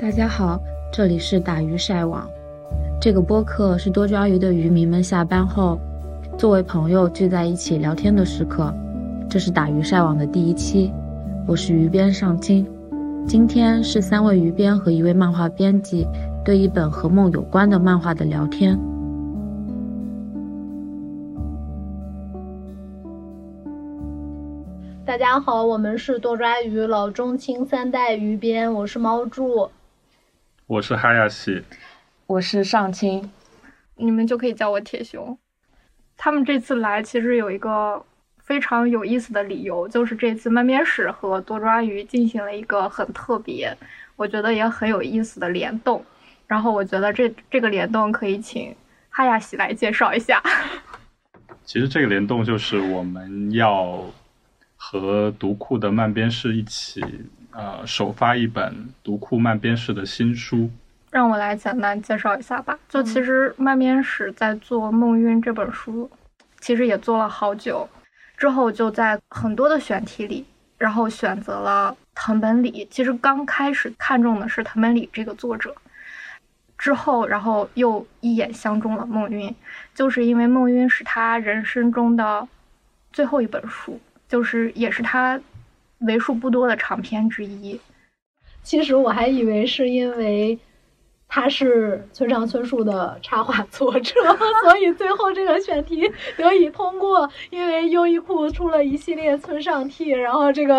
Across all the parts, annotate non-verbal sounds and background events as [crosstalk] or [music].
大家好，这里是打鱼晒网。这个播客是多抓鱼的渔民们下班后，作为朋友聚在一起聊天的时刻。这是打鱼晒网的第一期，我是鱼边上清。今天是三位鱼编和一位漫画编辑对一本和梦有关的漫画的聊天。大家好，我们是多抓鱼老中青三代鱼编，我是猫柱，我是哈亚西，我是上清，你们就可以叫我铁熊。他们这次来其实有一个非常有意思的理由，就是这次漫编室和多抓鱼进行了一个很特别，我觉得也很有意思的联动。然后我觉得这这个联动可以请哈亚西来介绍一下。其实这个联动就是我们要。和读库的漫编室一起，呃，首发一本读库漫编室的新书。让我来简单介绍一下吧。就其实漫编史在做《梦晕》这本书，其实也做了好久，之后就在很多的选题里，然后选择了藤本里。其实刚开始看中的是藤本里这个作者，之后然后又一眼相中了《梦晕》，就是因为《梦晕》是他人生中的最后一本书。就是也是他为数不多的长篇之一。其实我还以为是因为他是村上春树的插画作者，[laughs] 所以最后这个选题得以通过。因为优衣库出了一系列村上 T，然后这个，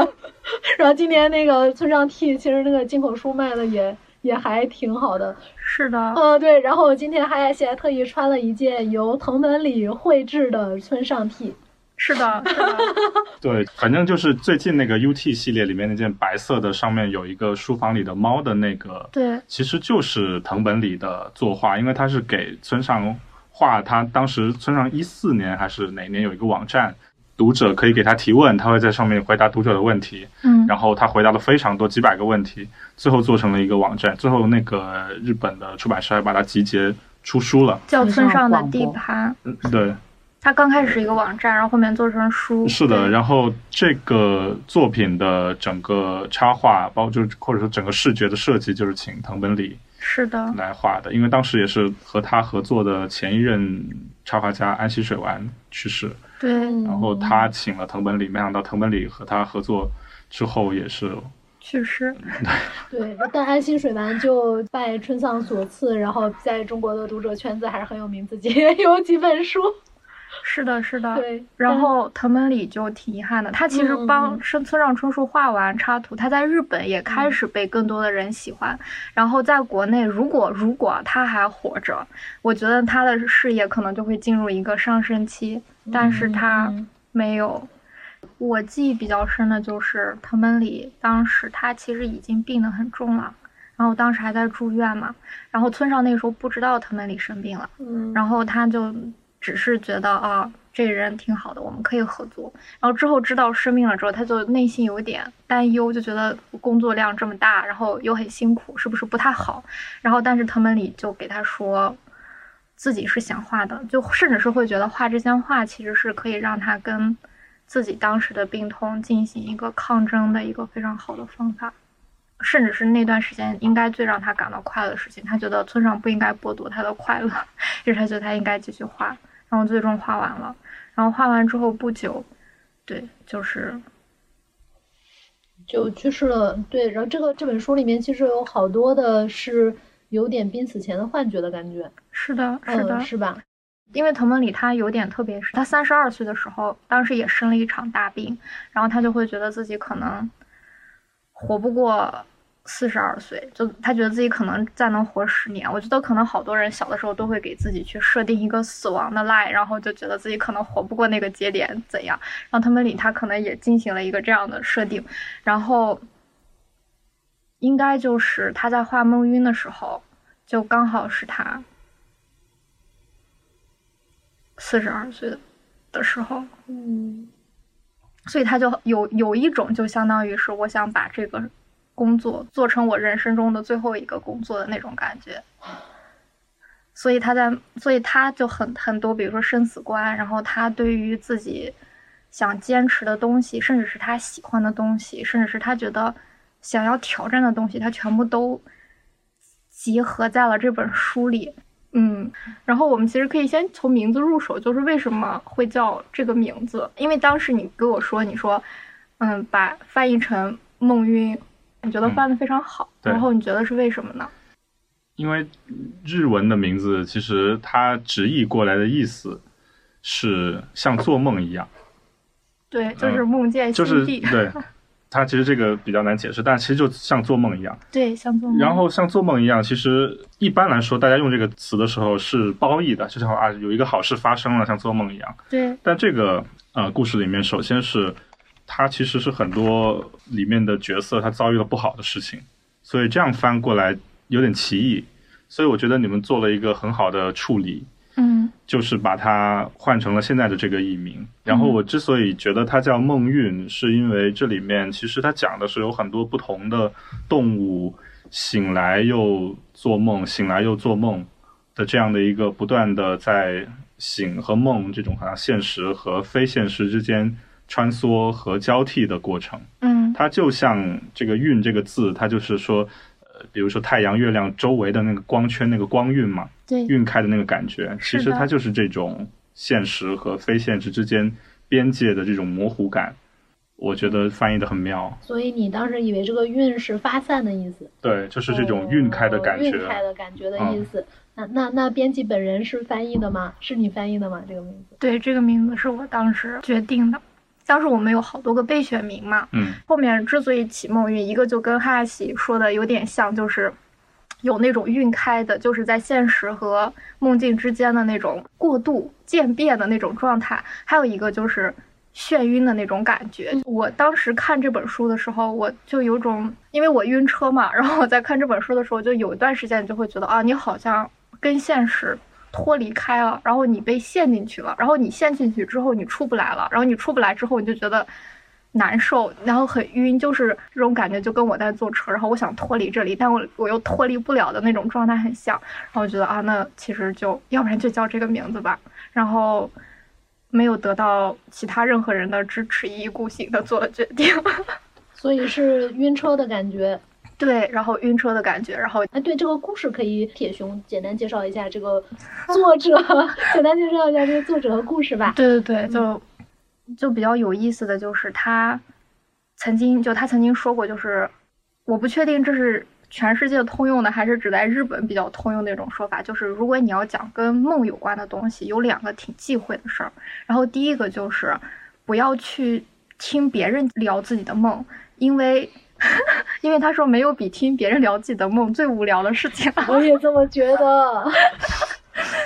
然后今年那个村上 T 其实那个进口书卖的也也还挺好的。是的。嗯，对。然后今天哈亚西还特意穿了一件由藤本里绘制的村上 T。是的，是的，[laughs] 对，反正就是最近那个 U T 系列里面那件白色的，上面有一个书房里的猫的那个，对，其实就是藤本里的作画，因为他是给村上画，他当时村上一四年还是哪年有一个网站，读者可以给他提问，他会在上面回答读者的问题，嗯，然后他回答了非常多几百个问题，最后做成了一个网站，最后那个日本的出版社还把它集结出书了，叫村上的地盘，嗯，对。它刚开始是一个网站，然后后面做成书。是的，然后这个作品的整个插画，包括就或者说整个视觉的设计，就是请藤本里是的来画的，因为当时也是和他合作的前一任插画家安溪水丸去世，对，然后他请了藤本里，没想到藤本里和他合作之后也是去世。对，但安溪水丸就拜春丧所赐，然后在中国的读者圈子还是很有名，自己也有几本书。是的，是的。对，然后藤本里就挺遗憾的，他其实帮村村上春树画完插图，他在日本也开始被更多的人喜欢。然后在国内，如果如果他还活着，我觉得他的事业可能就会进入一个上升期。但是他没有。我记忆比较深的就是藤本里当时他其实已经病得很重了，然后当时还在住院嘛。然后村上那个时候不知道藤本里生病了，然后他就。只是觉得啊，这人挺好的，我们可以合作。然后之后知道生病了之后，他就内心有点担忧，就觉得工作量这么大，然后又很辛苦，是不是不太好？然后但是藤本里就给他说，自己是想画的，就甚至是会觉得画这些画其实是可以让他跟自己当时的病痛进行一个抗争的一个非常好的方法，甚至是那段时间应该最让他感到快乐的事情。他觉得村上不应该剥夺他的快乐，[laughs] 就是他觉得他应该继续画。然后最终画完了，然后画完之后不久，对，就是就去世了。对，然后这个这本书里面其实有好多的是有点濒死前的幻觉的感觉。是的，是的，是吧？因为藤本里他有点特别，是他三十二岁的时候，当时也生了一场大病，然后他就会觉得自己可能活不过。四十二岁，就他觉得自己可能再能活十年。我觉得可能好多人小的时候都会给自己去设定一个死亡的 line，然后就觉得自己可能活不过那个节点，怎样？然后他们里他可能也进行了一个这样的设定，然后应该就是他在画梦晕的时候，就刚好是他四十二岁的时候，嗯，所以他就有有一种就相当于是我想把这个。工作做成我人生中的最后一个工作的那种感觉，所以他在，所以他就很很多，比如说生死观，然后他对于自己想坚持的东西，甚至是他喜欢的东西，甚至是他觉得想要挑战的东西，他全部都集合在了这本书里。嗯，然后我们其实可以先从名字入手，就是为什么会叫这个名字？因为当时你跟我说，你说，嗯，把翻译成梦晕，你觉得翻的非常好，对然后你觉得是为什么呢？因为日文的名字其实它直译过来的意思是像做梦一样，对，就是梦见嗯就是对。它其实这个比较难解释，但其实就像做梦一样。对，像做梦。然后像做梦一样，其实一般来说，大家用这个词的时候是褒义的，就像啊有一个好事发生了，像做梦一样。对，但这个呃故事里面，首先是它其实是很多里面的角色他遭遇了不好的事情，所以这样翻过来有点奇异。所以我觉得你们做了一个很好的处理，嗯就是把它换成了现在的这个译名。然后我之所以觉得它叫梦韵，是因为这里面其实它讲的是有很多不同的动物醒来又做梦，醒来又做梦的这样的一个不断的在醒和梦这种好像现实和非现实之间穿梭和交替的过程。嗯它就像这个“晕”这个字，它就是说，呃，比如说太阳、月亮周围的那个光圈，那个光晕嘛，对，晕开的那个感觉，其实它就是这种现实和非现实之间边界的这种模糊感。我觉得翻译的很妙，所以你当时以为这个晕是发散的意思，对，就是这种晕开的感觉。哦晕开的感觉的意思。那那那编辑本人是翻译的吗？是你翻译的吗？这个名字？对，这个名字是我当时决定的。当时我们有好多个备选名嘛，嗯后面之所以起梦韵，一个就跟哈亚喜说的有点像，就是有那种晕开的，就是在现实和梦境之间的那种过渡渐变的那种状态；还有一个就是眩晕的那种感觉。我当时看这本书的时候，我就有种，因为我晕车嘛，然后我在看这本书的时候，就有一段时间你就会觉得啊，你好像跟现实脱离开了，然后你被陷进去了，然后你陷进去之后你出不来了，然后你出不来之后你就觉得难受，然后很晕，就是这种感觉就跟我在坐车，然后我想脱离这里，但我我又脱离不了的那种状态很像，然后我觉得啊，那其实就要不然就叫这个名字吧，然后没有得到其他任何人的支持，一意孤行的做了决定。所以是晕车的感觉。对，然后晕车的感觉，然后哎，对这个故事可以铁熊简单介绍一下这个作者，[laughs] 简单介绍一下这个作者和故事吧。对对对，就就比较有意思的就是他曾经就他曾经说过，就是我不确定这是全世界通用的，还是只在日本比较通用的一种说法，就是如果你要讲跟梦有关的东西，有两个挺忌讳的事儿。然后第一个就是不要去听别人聊自己的梦，因为 [laughs] 因为他说没有比听别人聊自己的梦最无聊的事情了。[laughs] 我也这么觉得。[laughs]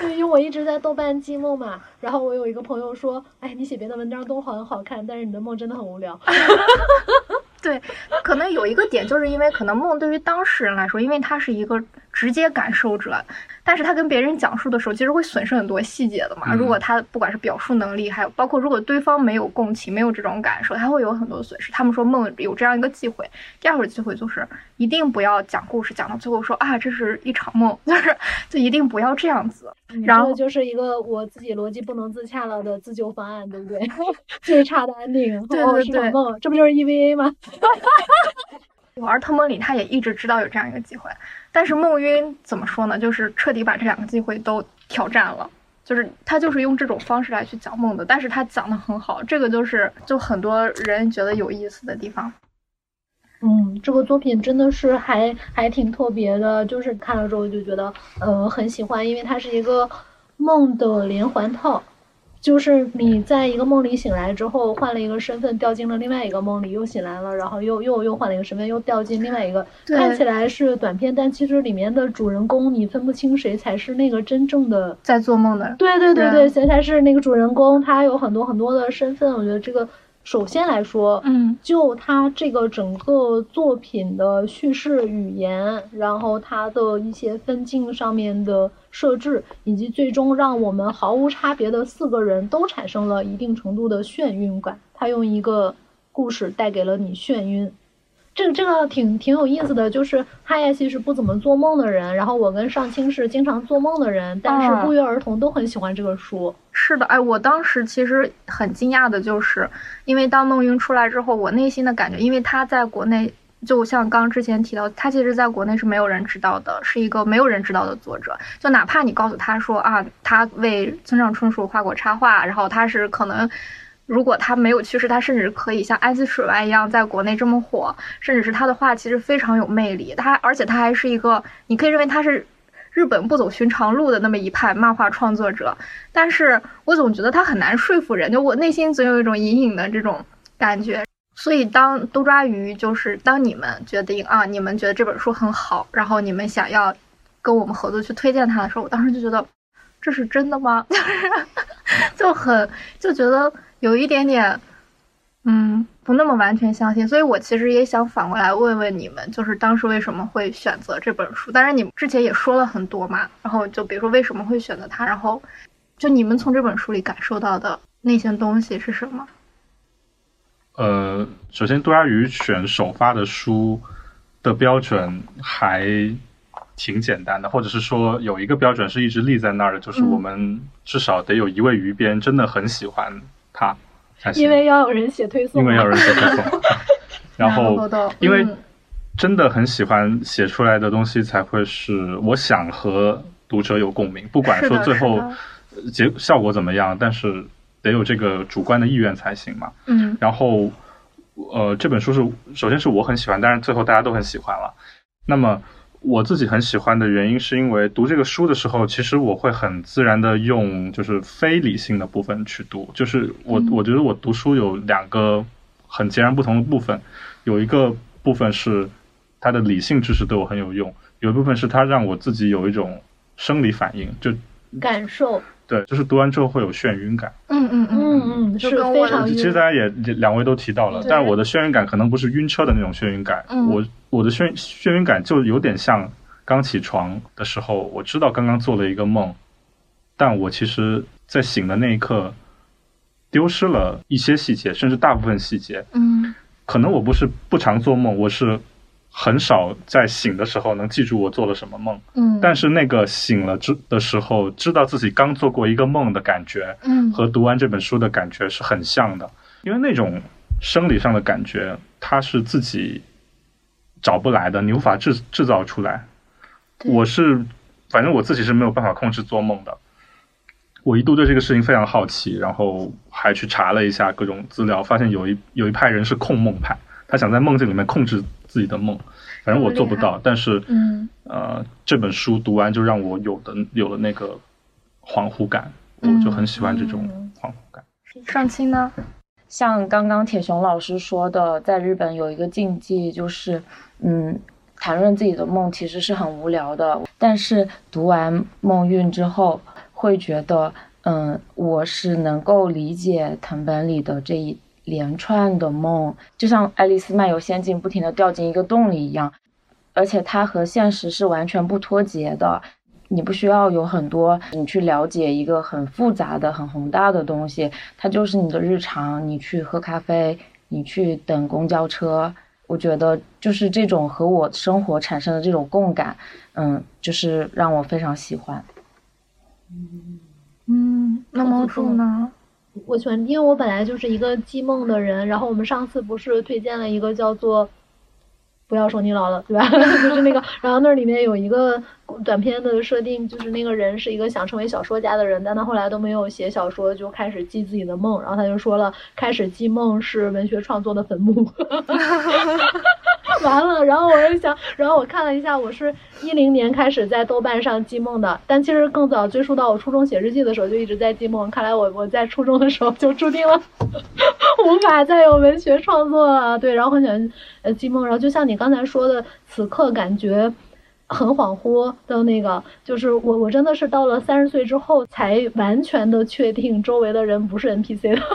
因为我一直在豆瓣记梦嘛，然后我有一个朋友说，哎，你写别的文章都很好看，但是你的梦真的很无聊。对，可能有一个点，就是因为可能梦对于当事人来说，因为它是一个直接感受者，但是他跟别人讲述的时候，其实会损失很多细节的嘛。嗯如果他不管是表述能力，还有包括如果对方没有共情，没有这种感受，他会有很多损失。他们说梦有这样一个忌讳，第二个忌讳就是一定不要讲故事讲到最后说啊这是一场梦，[laughs] 就是就一定不要这样子。然后就是一个我自己逻辑不能自洽了的自救方案，对不对？[laughs] 最差的 ending，哦，对对对是梦，这不就是 EVA 吗？[laughs] 而特梦里他也一直知道有这样一个机会，但是梦晕怎么说呢？就是彻底把这两个机会都挑战了。就是他就是用这种方式来去讲梦的，但是他讲的很好，这个就是就很多人觉得有意思的地方。嗯，这个作品真的是还还挺特别的，就是看了之后就觉得呃很喜欢，因为它是一个梦的连环套，就是你在一个梦里醒来之后换了一个身份，掉进了另外一个梦里，又醒来了，然后又又又换了一个身份，又掉进另外一个，看起来是短片，但其实里面的主人公你分不清谁才是那个真正的。在做梦的，对对对对对，谁才是那个主人公？他有很多很多的身份，我觉得这个首先来说，嗯，就他这个整个作品的叙事语言，然后他的一些分镜上面的设置，以及最终让我们毫无差别的四个人都产生了一定程度的眩晕感。他用一个故事带给了你眩晕。这个这个挺挺有意思的，就是哈耶西是不怎么做梦的人，然后我跟上清是经常做梦的人，但是啊不约而同都很喜欢这个书。是的，哎，我当时其实很惊讶的就是，因为当梦晕出来之后，我内心的感觉，因为他在国内就像刚之前提到，他其实在国内是没有人知道的，是一个没有人知道的作者。就哪怕你告诉他说啊，他为村上春树画过插画，然后他是可能，如果他没有去世，他甚至可以像安西水丸一样在国内这么火，甚至是他的画其实非常有魅力。他而且他还是一个，你可以认为他是日本不走寻常路的那么一派漫画创作者。但是我总觉得他很难说服人，就我内心总有一种隐隐的这种感觉。所以，当多抓鱼就是当你们决定啊，你们觉得这本书很好，然后你们想要跟我们合作去推荐它的时候，我当时就觉得这是真的吗？[laughs] 就是就很就觉得有一点点，嗯，不那么完全相信。所以我其实也想反过来问问你们，就是当时为什么会选择这本书？当然，你们之前也说了很多嘛，然后就比如说为什么会选择它，然后就你们从这本书里感受到的那些东西是什么？呃，首先，多抓鱼选首发的书的标准还挺简单的，或者是说有一个标准是一直立在那儿的，就是我们至少得有一位鱼编真的很喜欢它才行。因为要有人写推送，[laughs] 因为要有人写推送，然后因为真的很喜欢写出来的东西才会是我想和读者有共鸣，不管说最后结效果怎么样，但是。得有这个主观的意愿才行嘛。嗯，然后，呃，这本书是首先是我很喜欢，但是最后大家都很喜欢了。那么我自己很喜欢的原因，是因为读这个书的时候，其实我会很自然的用就是非理性的部分去读。就是我我觉得我读书有两个很截然不同的部分，有一个部分是它的理性知识对我很有用，有一部分是它让我自己有一种生理反应，就感受。对，就是读完之后会有眩晕感。嗯嗯嗯嗯，是非常。其实大家也两位都提到了，但是我的眩晕感可能不是晕车的那种眩晕感。我我的眩眩晕感就有点像刚起床的时候，我知道刚刚做了一个梦，但我其实在醒的那一刻丢失了一些细节，甚至大部分细节。嗯，可能我不是不常做梦，我是。很少在醒的时候能记住我做了什么梦，嗯，但是那个醒了之的时候，知道自己刚做过一个梦的感觉，嗯，和读完这本书的感觉是很像的，因为那种生理上的感觉，它是自己找不来的，你无法制制造出来。我是，反正我自己是没有办法控制做梦的。我一度对这个事情非常好奇，然后还去查了一下各种资料，发现有一有一派人是控梦派，他想在梦境里面控制。自己的梦，反正我做不到，但是，嗯，呃，这本书读完就让我有的有了那个恍惚感，我就很喜欢这种恍惚感。上期呢，像刚刚铁熊老师说的，在日本有一个禁忌，就是，嗯，谈论自己的梦其实是很无聊的，但是读完《梦韵》之后，会觉得，嗯，我是能够理解藤本里的这一。连串的梦，就像爱丽丝漫游仙境，不停地掉进一个洞里一样，而且它和现实是完全不脱节的。你不需要有很多，你去了解一个很复杂的、很宏大的东西，它就是你的日常。你去喝咖啡，你去等公交车，我觉得就是这种和我生活产生的这种共感，嗯，就是让我非常喜欢。嗯，那猫叔呢？我喜欢，因为我本来就是一个记梦的人。然后我们上次不是推荐了一个叫做《不要说你老了》，对吧？[laughs] 就是那个，然后那里面有一个短片的设定，就是那个人是一个想成为小说家的人，但他后来都没有写小说，就开始记自己的梦。然后他就说了，开始记梦是文学创作的坟墓。[laughs] 完了，然后我就想，然后我看了一下，我是一零年开始在豆瓣上记梦的，但其实更早追溯到我初中写日记的时候就一直在记梦。看来我我在初中的时候就注定了 [laughs] 无法再有文学创作了。对，然后很喜欢呃记梦，然后就像你刚才说的，此刻感觉很恍惚的那个，就是我我真的是到了三十岁之后才完全的确定周围的人不是 NPC 的。[laughs]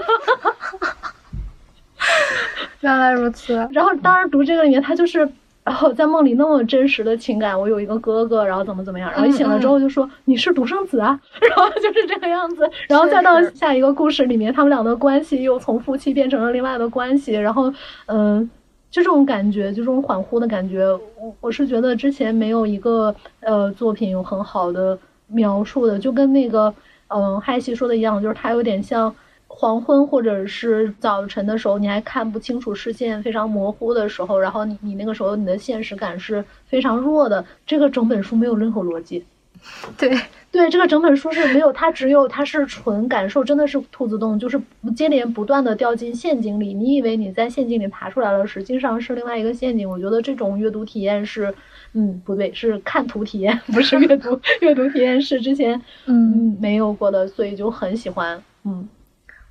[laughs] 原来如此。然后当然读这个里面，他就是，然后在梦里那么真实的情感。我有一个哥哥，然后怎么怎么样，然后一醒了之后就说你是独生子啊，[laughs] 然后就是这个样子。然后再到下一个故事里面，他们俩的关系又从夫妻变成了另外的关系。然后，嗯，就这种感觉，就这种恍惚的感觉，我我是觉得之前没有一个呃作品有很好的描述的，就跟那个嗯嗨西说的一样，就是它有点像。黄昏或者是早晨的时候，你还看不清楚视线非常模糊的时候，然后你你那个时候你的现实感是非常弱的。这个整本书没有任何逻辑。[laughs] 对对，这个整本书是没有，它只有它是纯感受，真的是兔子洞，就是接连不断的掉进陷阱里。你以为你在陷阱里爬出来了，实际上是另外一个陷阱。我觉得这种阅读体验是，嗯，不对，是看图体验，不是阅读 [laughs] 阅读体验是之前嗯没有过的，所以就很喜欢。嗯，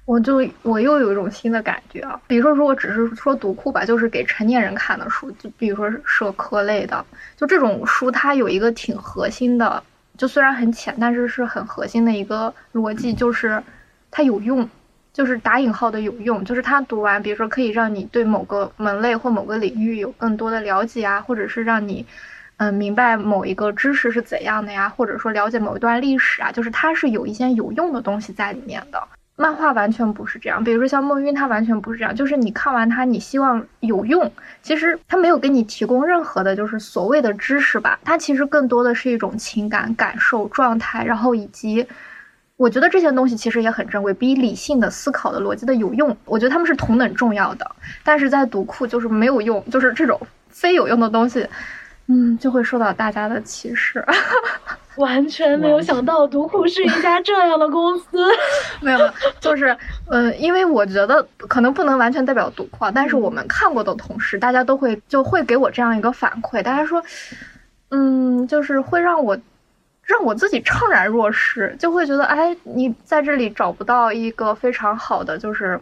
我就我又有一种新的感觉啊，比如说如果只是说读库吧，就是给成年人看的书，就比如说社科类的，就这种书，它有一个挺核心的。就虽然很浅，但是是很核心的一个逻辑，就是它有用，就是打引号的有用，就是它读完，比如说可以让你对某个门类或某个领域有更多的了解啊，或者是让你嗯明白某一个知识是怎样的呀，或者说了解某一段历史啊，就是它是有一些有用的东西在里面的。漫画完全不是这样，比如说像梦晕，它完全不是这样，就是你看完它，你希望有用，其实它没有给你提供任何的，就是所谓的知识吧，它其实更多的是一种情感感受状态，然后以及，我觉得这些东西其实也很珍贵，比理性的思考的逻辑的有用，我觉得他们是同等重要的，但是在读库就是没有用，就是这种非有用的东西，嗯，就会受到大家的歧视。[laughs] 完全没有想到独库是一家这样的公司，[laughs] 没有，就是，嗯，因为我觉得可能不能完全代表独库，但是我们看过的同事，大家都会就会给我这样一个反馈，大家说，嗯，就是会让我让我自己怅然若失，就会觉得，哎，你在这里找不到一个非常好的，就是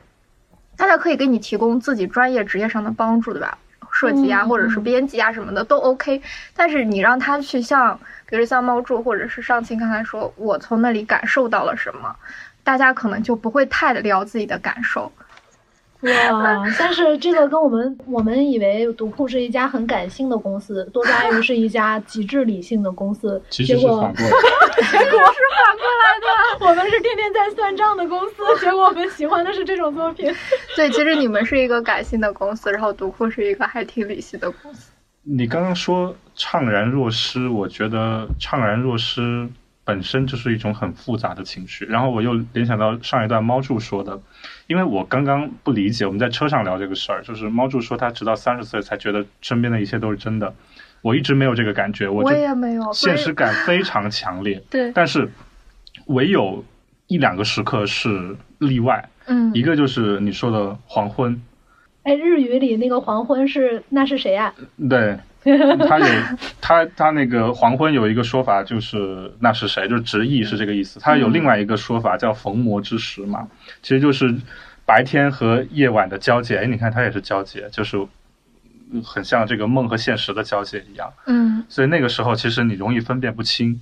大家可以给你提供自己专业职业上的帮助，对吧？设计啊，或者是编辑啊什么的都 OK，但是你让他去像。比如像猫柱或者是上清刚才说，我从那里感受到了什么，大家可能就不会太聊自己的感受。哇！[laughs] 但是这个跟我们我们以为读库是一家很感性的公司，多抓鱼是一家极致理性的公司，[laughs] 结果反过来，[laughs] 结果是反过来的。我们是天天在算账的公司，结果我们喜欢的是这种作品。对，其实你们是一个感性的公司，然后读库是一个还挺理性的公司。你刚刚说怅然若失，我觉得怅然若失本身就是一种很复杂的情绪。然后我又联想到上一段猫柱说的，因为我刚刚不理解，我们在车上聊这个事儿，就是猫柱说他直到三十岁才觉得身边的一切都是真的，我一直没有这个感觉，我也没有，现实感非常强烈。[laughs] 对，但是唯有一两个时刻是例外，嗯，一个就是你说的黄昏。哎，日语里那个黄昏是那是谁呀？对，[laughs] 他有他他那个黄昏有一个说法，就是那是谁，就是直译是这个意思。他有另外一个说法叫逢魔之时嘛，其实就是白天和夜晚的交界。哎，你看它也是交界，就是很像这个梦和现实的交界一样。嗯，所以那个时候其实你容易分辨不清，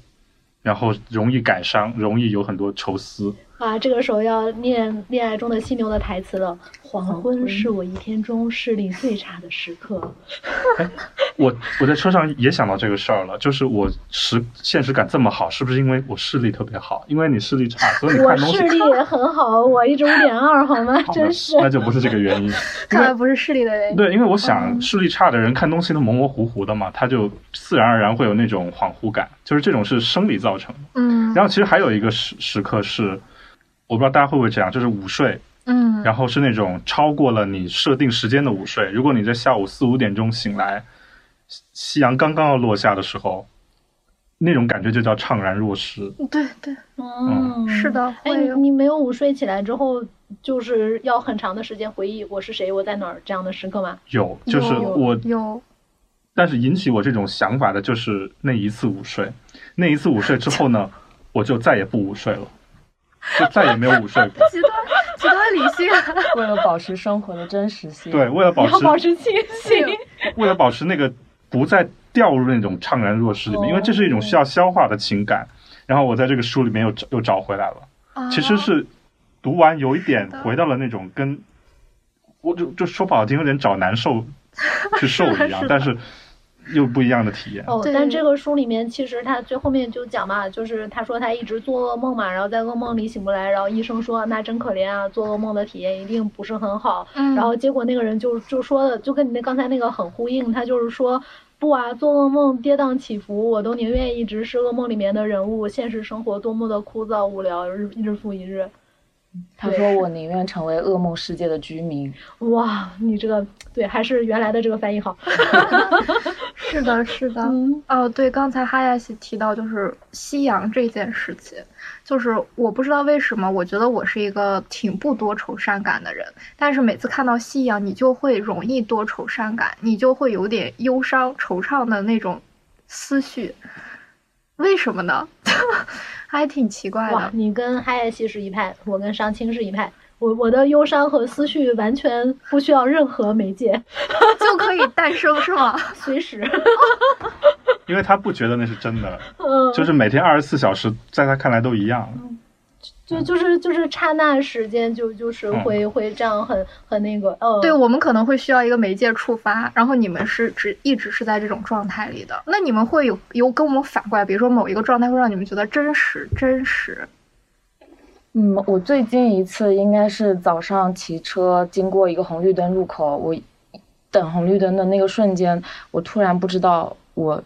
然后容易感伤，容易有很多愁思。啊，这个时候要念恋爱中的犀牛的台词了。黄昏是我一天中视力最差的时刻。[laughs] 我我在车上也想到这个事儿了，就是我实现实感这么好，是不是因为我视力特别好？因为你视力差，所以你看东西。我视力也很好，我一直五点二，好吗？[laughs] 真是。那就不是这个原因。[laughs] 看来不是视力的原因。对，因为我想视力差的人看东西都模模糊糊的嘛，他就自然而然会有那种恍惚感，就是这种是生理造成的。嗯。然后其实还有一个时时刻是。我不知道大家会不会这样，就是午睡，嗯，然后是那种超过了你设定时间的午睡。如果你在下午四五点钟醒来，夕阳刚刚要落下的时候，那种感觉就叫怅然若失。对对，嗯，是的。哎，你没有午睡起来之后，就是要很长的时间回忆我是谁，我在哪儿这样的时刻吗？有，就是我有。但是引起我这种想法的就是那一次午睡，那一次午睡之后呢，[laughs] 我就再也不午睡了。[laughs] 就再也没有午睡过。极端极端理性，[laughs] 为了保持生活的真实性。对，为了保持保持清醒，[laughs] 为了保持那个不再掉入那种怅然若失里面，因为这是一种需要消化的情感。然后我在这个书里面又找又找回来了。其实是读完有一点回到了那种跟，我就就说不好听，有点找难受去受一样，但是。又不一样的体验哦，但这个书里面其实他最后面就讲嘛，就是他说他一直做噩梦嘛，然后在噩梦里醒不来，然后医生说那真可怜啊，做噩梦的体验一定不是很好。嗯，然后结果那个人就就说的就跟你那刚才那个很呼应，他就是说不啊，做噩梦跌宕起伏，我都宁愿一直是噩梦里面的人物，现实生活多么的枯燥无聊，日日复一日。他说：“我宁愿成为噩梦世界的居民。”哇，你这个对，还是原来的这个翻译好。[laughs] [laughs] 是的，是的。哦，对，刚才哈亚西提到就是夕阳这件事情，就是我不知道为什么，我觉得我是一个挺不多愁善感的人，但是每次看到夕阳，你就会容易多愁善感，你就会有点忧伤、惆怅的那种思绪。为什么呢？[laughs] 还挺奇怪的。哇，你跟哈耶西是一派，我跟商青是一派。我我的忧伤和思绪完全不需要任何媒介，[laughs] 就可以诞生，是吗？[laughs] 随时。因为他不觉得那是真的，就是每天二十四小时，在他看来都一样。就就是就是刹那时间，就就是会会这样很很那个，呃，对我们可能会需要一个媒介触发，然后你们是只一直是在这种状态里的，那你们会有有跟我们反过来，比如说某一个状态会让你们觉得真实真实。嗯，我最近一次应该是早上骑车经过一个红绿灯入口，我等红绿灯的那个瞬间，我突然不知道我。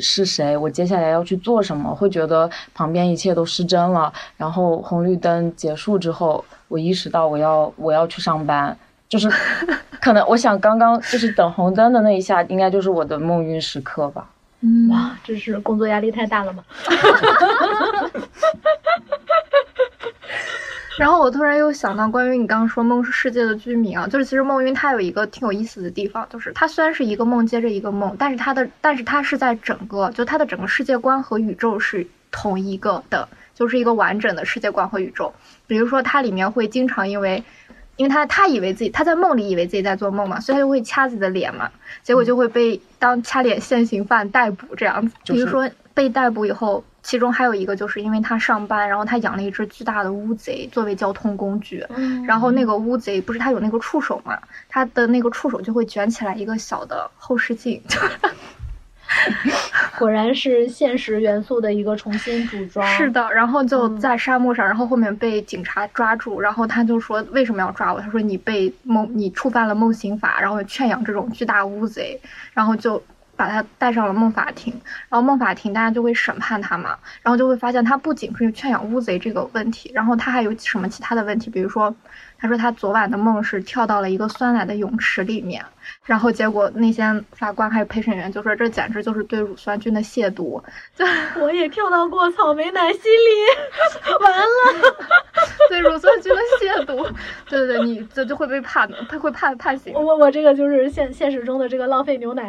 是谁？我接下来要去做什么？会觉得旁边一切都失真了。然后红绿灯结束之后，我意识到我要我要去上班，就是 [laughs] 可能我想刚刚就是等红灯的那一下，应该就是我的梦晕时刻吧。嗯，哇，这是工作压力太大了吗？[laughs] [laughs] 然后我突然又想到，关于你刚刚说梦是世界的居民啊，就是其实梦云它有一个挺有意思的地方，就是它虽然是一个梦接着一个梦，但是它的但是它是在整个就它的整个世界观和宇宙是同一个的，就是一个完整的世界观和宇宙。比如说它里面会经常因为，因为他他以为自己他在梦里以为自己在做梦嘛，所以他就会掐自己的脸嘛，结果就会被当掐脸现行犯逮捕这样子。比如说被逮捕以后。其中还有一个，就是因为他上班，然后他养了一只巨大的乌贼作为交通工具，然后那个乌贼不是他有那个触手嘛，他的那个触手就会卷起来一个小的后视镜，[laughs] 果然是现实元素的一个重新组装。是的，然后就在沙漠上，然后后面被警察抓住，然后他就说为什么要抓我？他说你被梦，你触犯了梦刑法，然后圈养这种巨大乌贼，然后就。把他带上了梦法庭，然后梦法庭大家就会审判他嘛，然后就会发现他不仅是圈养乌贼这个问题，然后他还有什么其他的问题，比如说，他说他昨晚的梦是跳到了一个酸奶的泳池里面。然后结果那些法官还有陪审员就说这简直就是对乳酸菌的亵渎。[laughs] 我也跳到过草莓奶昔里，完了，[laughs] 对乳酸菌的亵渎。对对对，你这就会被判的，他会判判刑。我我这个就是现现实中的这个浪费牛奶，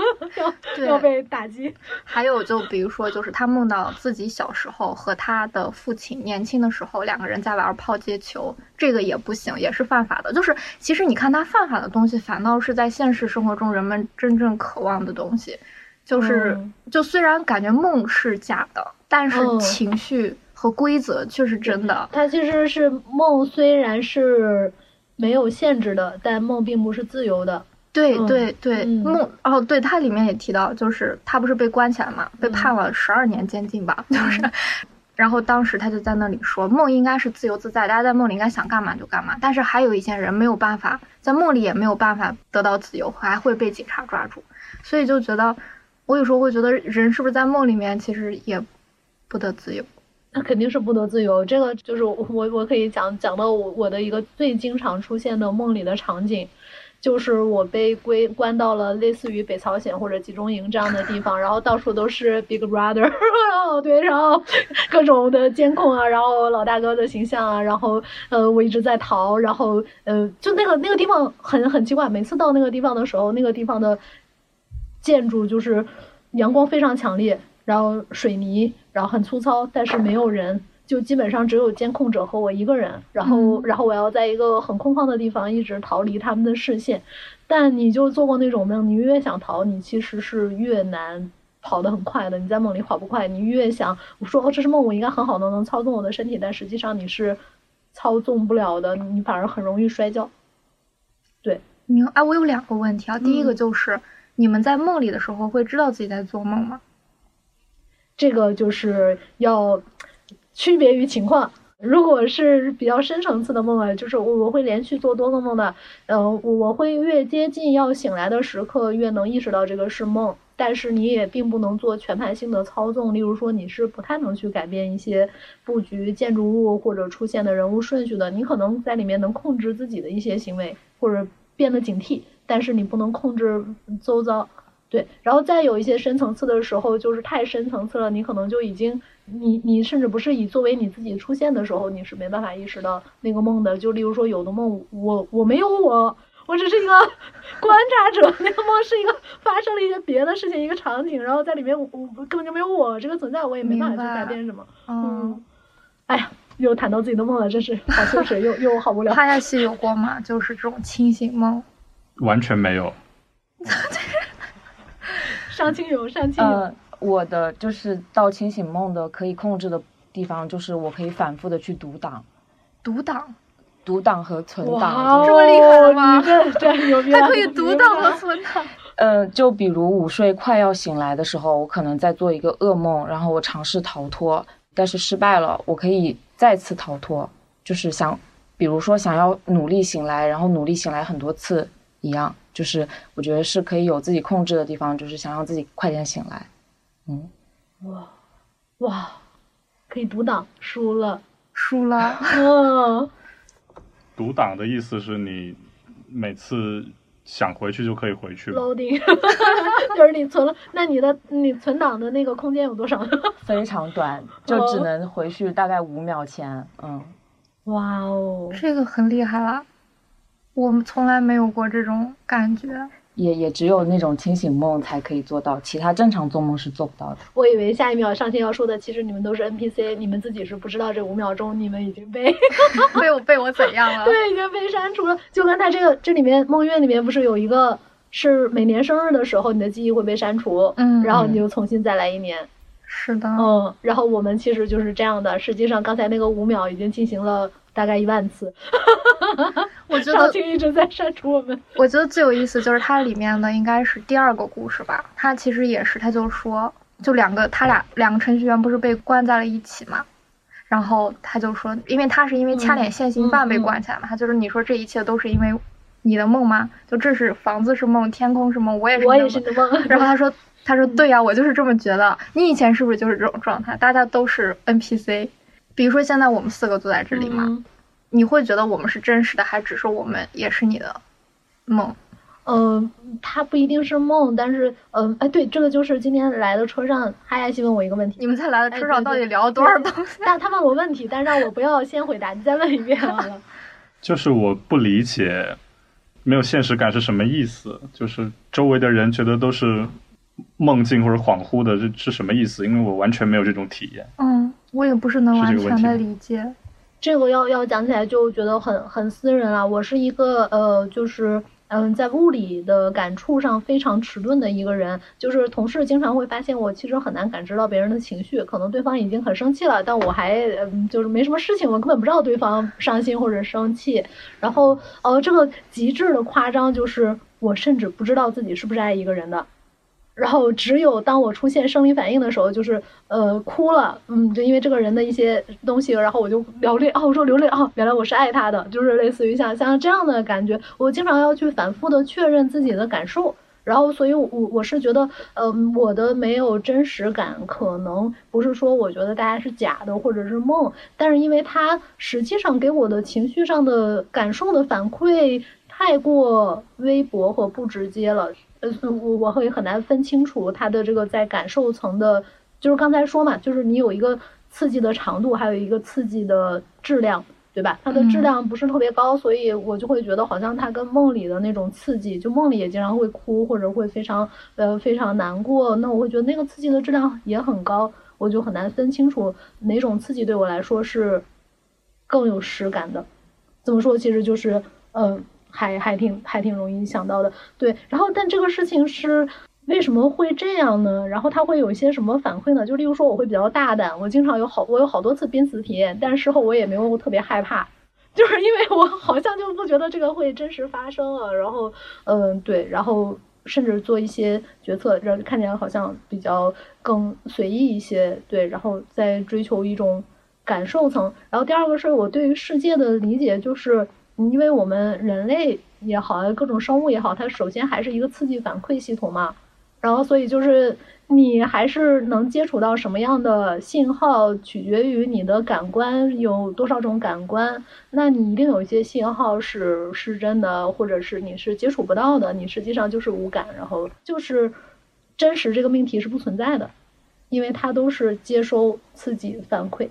[laughs] 要要被打击。还有就比如说，就是他梦到自己小时候和他的父亲年轻的时候两个人在玩抛接球，这个也不行，也是犯法的。就是其实你看他犯法的东西，反倒。是在现实生活中人们真正渴望的东西，就是就虽然感觉梦是假的，但是情绪和规则却是真的。它其实是梦，虽然是没有限制的，但梦并不是自由的。对对对，梦哦，对，它里面也提到，就是他不是被关起来嘛，被判了十二年监禁吧，就是。[laughs] 然后当时他就在那里说，梦应该是自由自在，大家在梦里应该想干嘛就干嘛。但是还有一些人没有办法，在梦里也没有办法得到自由，还会被警察抓住。所以就觉得，我有时候会觉得，人是不是在梦里面其实也不得自由？那肯定是不得自由。这个就是我我可以讲讲到我我的一个最经常出现的梦里的场景。就是我被归关到了类似于北朝鲜或者集中营这样的地方，然后到处都是 Big Brother，[laughs] 然后对，然后 [laughs] 各种的监控啊，然后老大哥的形象啊，然后呃我一直在逃，然后呃就那个那个地方很很奇怪，每次到那个地方的时候，那个地方的建筑就是阳光非常强烈，然后水泥，然后很粗糙，但是没有人。就基本上只有监控者和我一个人，然后然后我要在一个很空旷的地方一直逃离他们的视线。但你就做过那种梦，你越想逃，你其实是越难跑得很快的。你在梦里跑不快，你越想我说哦这是梦，我应该很好的能操纵我的身体，但实际上你是操纵不了的，你反而很容易摔跤。对，明哎，我有两个问题啊，第一个就是你们在梦里的时候会知道自己在做梦吗？这个就是要。区别于情况，如果是比较深层次的梦啊，就是我我会连续做多个梦的，呃，我我会越接近要醒来的时刻，越能意识到这个是梦。但是你也并不能做全盘性的操纵，例如说你是不太能去改变一些布局、建筑物或者出现的人物顺序的。你可能在里面能控制自己的一些行为，或者变得警惕，但是你不能控制周遭。对，然后再有一些深层次的时候，就是太深层次了，你可能就已经，你你甚至不是以作为你自己出现的时候，你是没办法意识到那个梦的。就例如说，有的梦我我没有我，我只是一个 [laughs] 观察者，那个梦是一个发生了一些别的事情，一个场景，然后在里面我我根本就没有我这个存在，我也没办法去改变什么。嗯，哎呀，又谈到自己的梦了，真是好羞耻，又又好无聊。哈亚西有过吗？就是这种清醒梦？完全没有。上清有上清有，我的就是到清醒梦的可以控制的地方，就是我可以反复的去读档，读档，读档和存档，这么厉害了吗？这这牛逼！还可以读档和存档。嗯，就比如午睡快要醒来的时候，我可能在做一个噩梦，然后我尝试逃脱，但是失败了，我可以再次逃脱，就是想，比如说想要努力醒来，然后努力醒来很多次一样。就是我觉得是可以有自己控制的地方，就是想让自己快点醒来。嗯，哇哇，可以读档，输了，输了。[laughs] 嗯，读档的意思是你每次想回去就可以回去 loading，[laughs] 就是你存了，那你的你存档的那个空间有多少？[laughs] 非常短，就只能回去大概五秒前。嗯，哇哦，这个很厉害啦。我们从来没有过这种感觉，也也只有那种清醒梦才可以做到，其他正常做梦是做不到的。我以为下一秒上线要说的，其实你们都是 NPC，你们自己是不知道这五秒钟你们已经被 [laughs] [laughs] 被我被我怎样了？对，已经被删除了。就跟他这个这里面梦月里面不是有一个是每年生日的时候你的记忆会被删除，嗯，然后你就重新再来一年。是的，嗯，然后我们其实就是这样的。实际上刚才那个五秒已经进行了。大概一万次，[laughs] 我觉得一直在删除我们。我觉得最有意思就是它里面的应该是第二个故事吧，它其实也是，他就说，就两个他俩两个程序员不是被关在了一起嘛，然后他就说，因为他是因为掐点现行犯被关起来嘛，他就是你说这一切都是因为你的梦吗？就这是房子是梦，天空是梦，我也是，我也是的梦。然后他说，他说对呀，我就是这么觉得。你以前是不是就是这种状态？大家都是 NPC。比如说现在我们四个坐在这里嘛，你会觉得我们是真实的，还只是我们也是你的梦？嗯，它不一定是梦，但是嗯，哎，对，这个就是今天来的车上，哈亚西问我一个问题：你们在来的车上到底聊了多少东西？[laughs] 但他问我问题，但让我不要先回答，你再问一遍好了。[laughs] 就是我不理解，没有现实感是什么意思？就是周围的人觉得都是梦境或者恍惚的，这是什么意思？因为我完全没有这种体验。嗯。我也不是能完全的理解，这个要要讲起来就觉得很很私人了。我是一个呃，就是嗯，在物理的感触上非常迟钝的一个人。就是同事经常会发现我其实很难感知到别人的情绪，可能对方已经很生气了，但我还嗯，就是没什么事情，我根本不知道对方伤心或者生气。然后呃，这个极致的夸张就是我甚至不知道自己是不是爱一个人的。然后只有当我出现生理反应的时候，就是呃哭了，嗯，就因为这个人的一些东西，然后我就流泪，哦，我说流泪，哦，原来我是爱他的，就是类似于像像这样的感觉，我经常要去反复的确认自己的感受，然后所以，我我是觉得，呃，我的没有真实感，可能不是说我觉得大家是假的或者是梦，但是因为他实际上给我的情绪上的感受的反馈太过微薄和不直接了。呃，我我会很难分清楚它的这个在感受层的，就是刚才说嘛，就是你有一个刺激的长度，还有一个刺激的质量，对吧？它的质量不是特别高，所以我就会觉得好像它跟梦里的那种刺激，就梦里也经常会哭或者会非常呃非常难过，那我会觉得那个刺激的质量也很高，我就很难分清楚哪种刺激对我来说是更有实感的。怎么说？其实就是嗯。还还挺还挺容易想到的，对。然后，但这个事情是为什么会这样呢？然后他会有一些什么反馈呢？就例如说，我会比较大胆，我经常有好我有好多次濒死体验，但事后我也没有特别害怕，[laughs] 就是因为我好像就不觉得这个会真实发生了。然后，嗯，对，然后甚至做一些决策，让看起来好像比较更随意一些，对。然后在追求一种。感受层。然后第二个是我对于世界的理解，就是因为我们人类也好，各种生物也好，它首先还是一个刺激反馈系统嘛。然后所以就是你还是能接触到什么样的信号，取决于你的感官有多少种感官。那你一定有一些信号是失真的，或者是你是接触不到的，你实际上就是无感。然后就是真实这个命题是不存在的。因为它都是接收刺激反馈，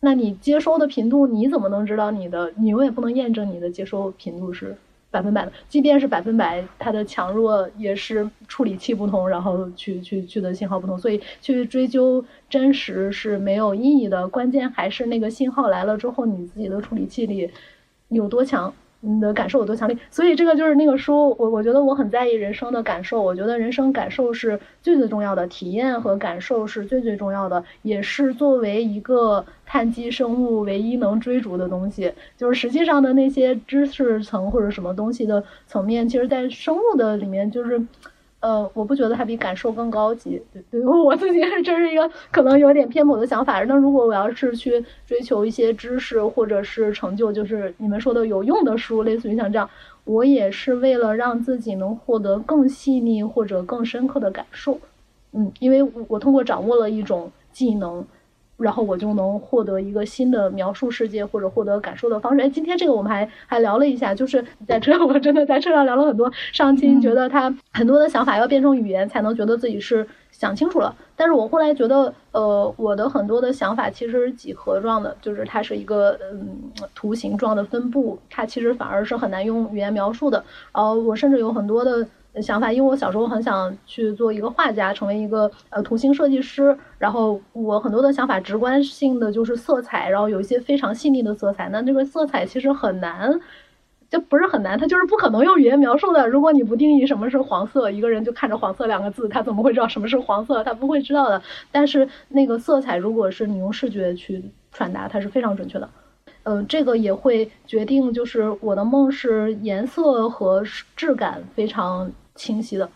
那你接收的频度，你怎么能知道你的？你永远不能验证你的接收频度是百分百的，即便是百分百，它的强弱也是处理器不同，然后去去去的信号不同，所以去追究真实是没有意义的。关键还是那个信号来了之后，你自己的处理器里有多强。你的感受有多强烈？所以这个就是那个书，我我觉得我很在意人生的感受。我觉得人生感受是最最重要的，体验和感受是最最重要的，也是作为一个碳基生物唯一能追逐的东西。就是实际上的那些知识层或者什么东西的层面，其实在生物的里面就是。呃，我不觉得它比感受更高级，对对，我自己这是一个可能有点偏颇的想法。那如果我要是去追求一些知识或者是成就，就是你们说的有用的书，类似于像这样，我也是为了让自己能获得更细腻或者更深刻的感受。嗯，因为我通过掌握了一种技能。然后我就能获得一个新的描述世界或者获得感受的方式。哎，今天这个我们还还聊了一下，就是在车，[laughs] 我真的在车上聊了很多。上期觉得他很多的想法要变成语言才能觉得自己是想清楚了，但是我后来觉得，呃，我的很多的想法其实是几何状的，就是它是一个嗯图形状的分布，它其实反而是很难用语言描述的。然后我甚至有很多的。想法，因为我小时候很想去做一个画家，成为一个呃图形设计师。然后我很多的想法，直观性的就是色彩，然后有一些非常细腻的色彩。那这个色彩其实很难，就不是很难，它就是不可能用语言描述的。如果你不定义什么是黄色，一个人就看着黄色两个字，他怎么会知道什么是黄色？他不会知道的。但是那个色彩，如果是你用视觉去传达，它是非常准确的。嗯，这个也会决定，就是我的梦是颜色和质感非常。清晰的，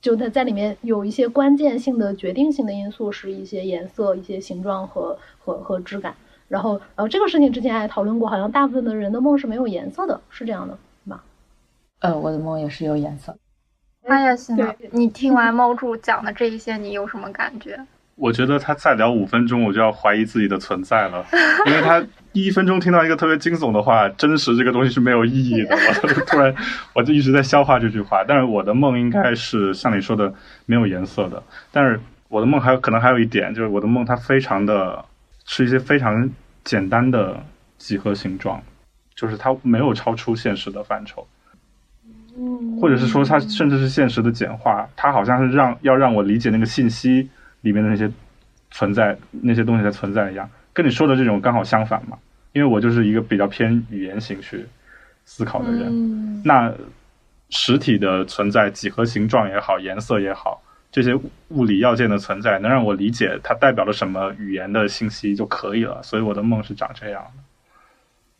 就它在里面有一些关键性的决定性的因素，是一些颜色、一些形状和和和质感。然后，呃这个事情之前还讨论过，好像大部分的人的梦是没有颜色的，是这样的吗？呃，我的梦也是有颜色。哎呀，行了，你听完猫主讲的这一些，你有什么感觉？我觉得他再聊五分钟，我就要怀疑自己的存在了，[laughs] 因为他第一分钟听到一个特别惊悚的话，真实这个东西是没有意义的。我 [laughs] 突然，我就一直在消化这句话。但是我的梦应该是像你说的没有颜色的，但是我的梦还有可能还有一点，就是我的梦它非常的是一些非常简单的几何形状，就是它没有超出现实的范畴，或者是说它甚至是现实的简化，它好像是让要让我理解那个信息。里面的那些存在那些东西的存在一样，跟你说的这种刚好相反嘛。因为我就是一个比较偏语言型去思考的人。那实体的存在，几何形状也好，颜色也好，这些物理要件的存在，能让我理解它代表了什么语言的信息就可以了。所以我的梦是长这样的。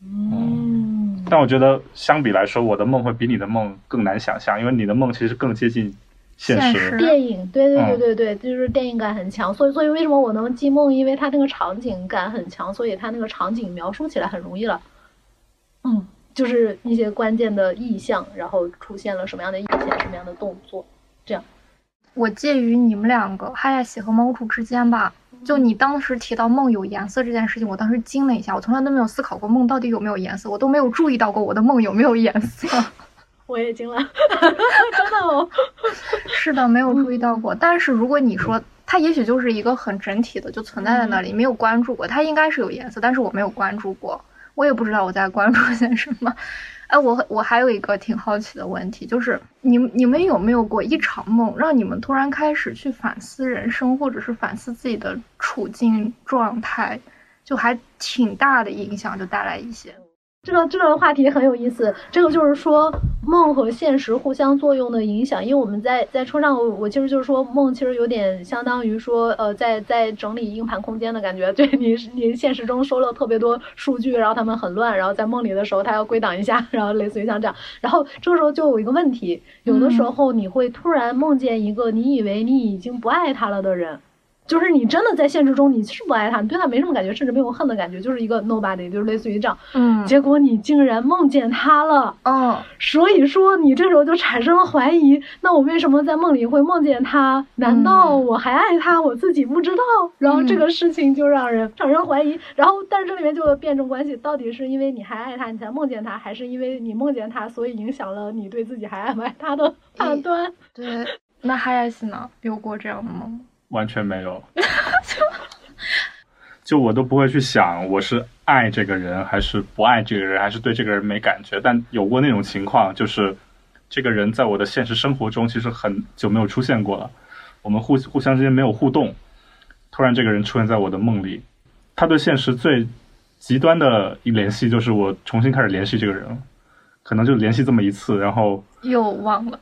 嗯，但我觉得相比来说，我的梦会比你的梦更难想象，因为你的梦其实更接近。现实电影，对对对对对，就是电影感很强，所以所以为什么我能记梦？因为它那个场景感很强，所以它那个场景描述起来很容易了。嗯，就是一些关键的意象，然后出现了什么样的意象，什么样的动作，这样。我介于你们两个哈亚喜和猫主之间吧。就你当时提到梦有颜色这件事情，我当时惊了一下，我从来都没有思考过梦到底有没有颜色，我都没有注意到过我的梦有没有颜色。我也惊了，[laughs] 真的哦。是的，没有注意到过。但是如果你说它，也许就是一个很整体的，就存在在那里，没有关注过。它应该是有颜色，但是我没有关注过，我也不知道我在关注些什么。哎，我我还有一个挺好奇的问题，就是你你们有没有过一场梦，让你们突然开始去反思人生，或者是反思自己的处境状态，就还挺大的影响，就带来一些。这个这个话题很有意思，这个就是说梦和现实互相作用的影响。因为我们在在车上，我其实就是说梦其实有点相当于说，呃，在在整理硬盘空间的感觉。对你你现实中收了特别多数据，然后他们很乱，然后在梦里的时候，他要归档一下，然后类似于像这样。然后这个时候就有一个问题，有的时候你会突然梦见一个你以为你已经不爱他了的人。就是你真的在现实中你是不爱他，你对他没什么感觉，甚至没有恨的感觉，就是一个 nobody，就是类似于这样。嗯结果你竟然梦见他了，嗯所以说你这时候就产生了怀疑，那我为什么在梦里会梦见他？难道我还爱他？我自己不知道？然后这个事情就让人产生怀疑。然后，但是这里面就有辩证关系，到底是因为你还爱他，你才梦见他，还是因为你梦见他，所以影响了你对自己还爱不爱他的判断？对。那哈亚西呢？有过这样的梦吗？完全没有。[laughs] 就我都不会去想我是爱这个人还是不爱这个人，还是对这个人没感觉。但有过那种情况，就是这个人在我的现实生活中其实很久没有出现过了，我们互互相之间没有互动，突然这个人出现在我的梦里，他对现实最极端的一联系就是我重新开始联系这个人，可能就联系这么一次，然后又忘了。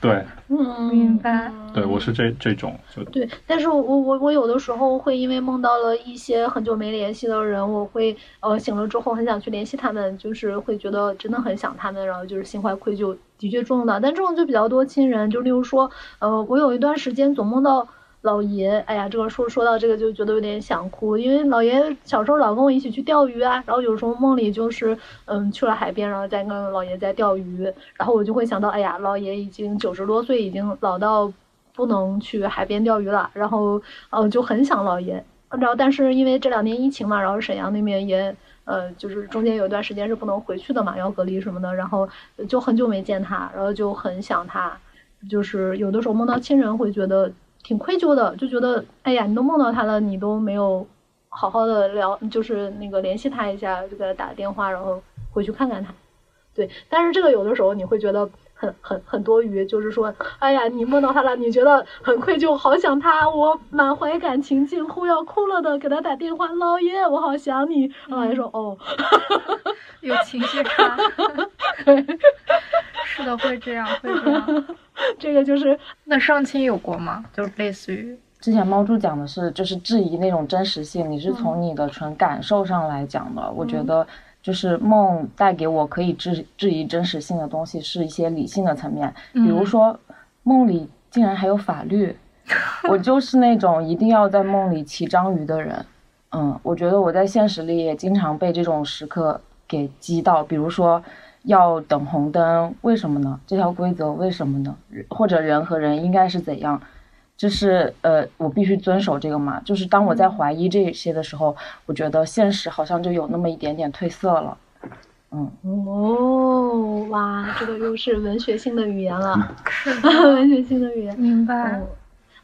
对 [laughs] 嗯，明白对，我是这这种就对，但是我我我有的时候会因为梦到了一些很久没联系的人，我会呃醒了之后很想去联系他们，就是会觉得真的很想他们，然后就是心怀愧疚，的确重的。但这种就比较多亲人，就例如说，呃，我有一段时间总梦到。老爷，哎呀，这个说说到这个就觉得有点想哭，因为老爷小时候老跟我一起去钓鱼啊，然后有时候梦里就是嗯去了海边，然后再跟老爷在钓鱼，然后我就会想到，哎呀，老爷已经九十多岁，已经老到不能去海边钓鱼了，然后呃就很想老爷，然后但是因为这两年疫情嘛，然后沈阳那边也呃就是中间有一段时间是不能回去的嘛，要隔离什么的，然后就很久没见他，然后就很想他，就是有的时候梦到亲人会觉得挺愧疚的，就觉得哎呀你都梦到他了，你都没有好好的聊，就是那个联系他一下，就给他打个电话，然后回去看看他。对，但是这个有的时候你会觉得很很很多余，就是说，哎呀，你梦到他了，你觉得很愧疚，好想他，我满怀感情，近乎要哭了的给他打电话，老爷，我好想你。老爷说，哦，[laughs] 有情绪差。[laughs] 是的，会这样，会这样。[laughs] 这个就是那上亲有过吗？就类似于之前猫猪讲的是，就是质疑那种真实性，你是从你的纯感受上来讲的。我觉得就是梦带给我可以质质疑真实性的东西，是一些理性的层面，比如说梦里竟然还有法律，[laughs] 我就是那种一定要在梦里骑章鱼的人。嗯，我觉得我在现实里也经常被这种时刻给击到，比如说要等红灯，为什么呢？这条规则为什么呢？或者人和人应该是怎样？就是呃，我必须遵守这个嘛。就是当我在怀疑这些的时候，我觉得现实好像就有那么一点点褪色了。嗯，哦，哇，这个又是文学性的语言了，是 [laughs] 文学性的语言。明白嗯，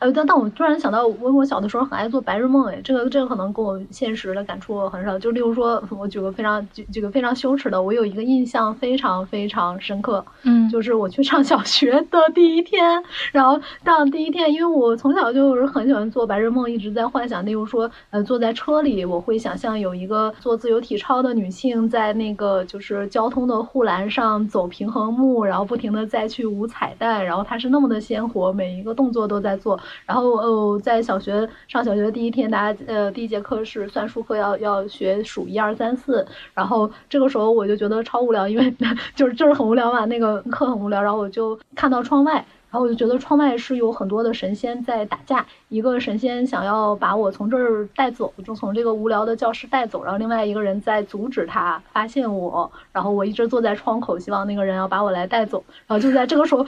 哎，但但我突然想到，我我小的时候很爱做白日梦，哎，这个这个可能跟我现实的感触很少。就例如说，我举个非常举举个非常羞耻的，我有一个印象非常非常深刻，嗯，就是我去上小学的第一天，然后上第一天，因为我从小就是很喜欢做白日梦，一直在幻想，例如说，呃，坐在车里，我会想象有一个做自由体操的女性在那个就是交通的护栏上走平衡木，然后不停的再去舞彩带，然后她是那么的鲜活，每一个动作都在做。然后呃，在小学上小学的第一天，大家呃第一节课是算术课要要学数一二三四，然后这个时候我就觉得超无聊，因为 [laughs] 就是就是很无聊嘛，那个课很无聊，然后我就看到窗外，然后我就觉得窗外是有很多的神仙在打架，一个神仙想要把我从这儿带走，就从这个无聊的教室带走，然后另外一个人在阻止他发现我，然后我一直坐在窗口，希望那个人要把我来带走，然后就在这个时候。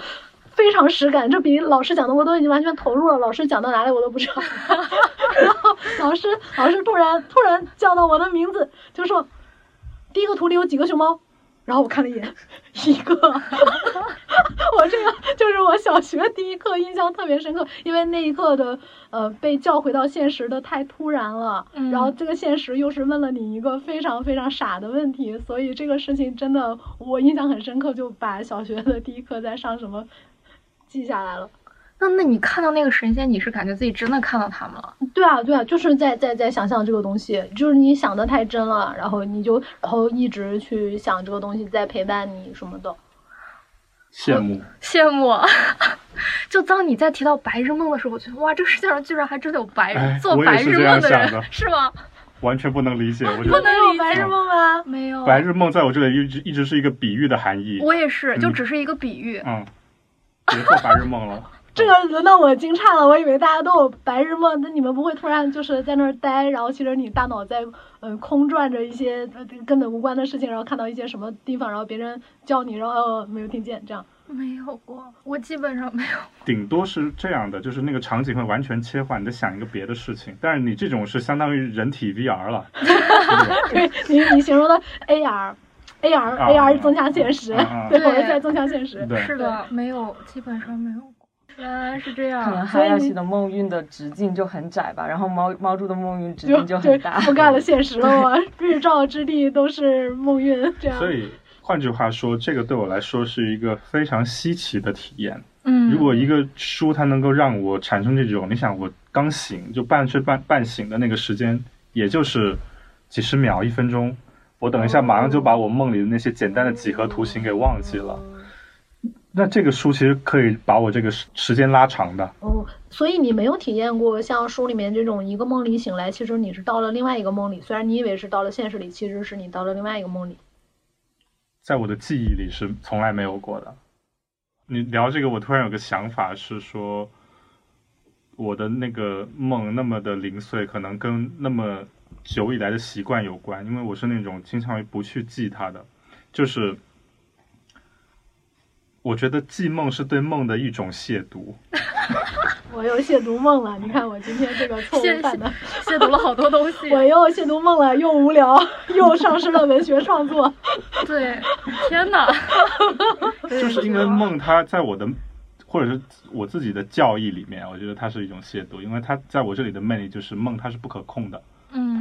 非常实感，这比老师讲的我都已经完全投入了。老师讲到哪里我都不知道，[laughs] 然后老师老师突然突然叫到我的名字，就说第一个图里有几个熊猫，然后我看了一眼，一个。[laughs] 我这个就是我小学第一课，印象特别深刻，因为那一刻的呃被叫回到现实的太突然了，嗯然后这个现实又是问了你一个非常非常傻的问题，所以这个事情真的我印象很深刻，就把小学的第一课在上什么记下来了。那那你看到那个神仙，你是感觉自己真的看到他们了？对啊，对啊，就是在在在想象这个东西，就是你想的太真了，然后你就然后一直去想这个东西在陪伴你什么的。羡慕。[laughs] 羡慕。[laughs] 就当你在提到白日梦的时候，我觉得哇，这个世界上居然还真的有白做白日梦的人，样想的是吗？[laughs] 完全不能理解，我觉不能有白日梦吗？没有，白日梦在我这里一直一直是一个比喻的含义。我也是，就嗯只是一个比喻。嗯，别做白日梦了。[laughs] 这个轮到我惊诧了，我以为大家都有白日梦，那你们不会突然就是在那儿待，然后其实你大脑在嗯空转着一些根本无关的事情，然后看到一些什么地方，然后别人叫你，然后呃没有听见，这样没有过，我基本上没有。[laughs] 顶多是这样的，就是那个场景会完全切换，你在想一个别的事情，但是你这种是相当于人体 VR 了。对 [laughs] 你你形容的 AR。AR AR 增强现实，对，我是在增强现实。是的，没有，基本上没有。原来是这样。可能哈的梦运的直径就很窄吧，然后猫猫猪的梦运直径就很大，[laughs] 覆盖了现实了。我日照之地都是梦运，这样。所以换句话说，这个对我来说是一个非常稀奇的体验。嗯。如果一个书它能够让我产生这种，你想我刚醒就半睡半半醒的那个时间，也就是几十秒、一分钟。我等一下，马上就把我梦里的那些简单的几何图形给忘记了。那这个书其实可以把我这个时时间拉长的。哦，所以你没有体验过像书里面这种一个梦里醒来，其实你是到了另外一个梦里。虽然你以为是到了现实里，其实是你到了另外一个梦里。在我的记忆里是从来没有过的。你聊这个，我突然有个想法是说，我的那个梦那么的零碎，可能跟那么。久以来的习惯有关，因为我是那种经常于不去记它的，就是我觉得记梦是对梦的一种亵渎。[laughs] 我又亵渎梦了，你看我今天这个错误犯的，亵渎了好多东西。我又亵渎梦了，又无聊，又丧失了文学创作。[laughs] 对，天哪！[laughs] 就是因为梦，它在我的或者是我自己的教义里面，我觉得它是一种亵渎，因为它在我这里的魅力就是梦，它是不可控的。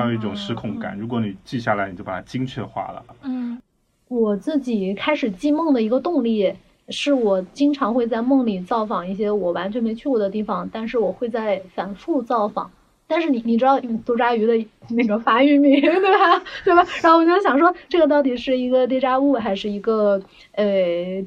嗯，它有一种失控感。如果你记下来，你就把它精确化了。嗯，我自己开始记梦的一个动力，是我经常会在梦里造访一些我完全没去过的地方，但是我会在反复造访。但是你你知道多抓鱼的那个发育名对吧？[laughs] 对吧？然后我就想说，这个到底是一个 deja vu 还是一个呃，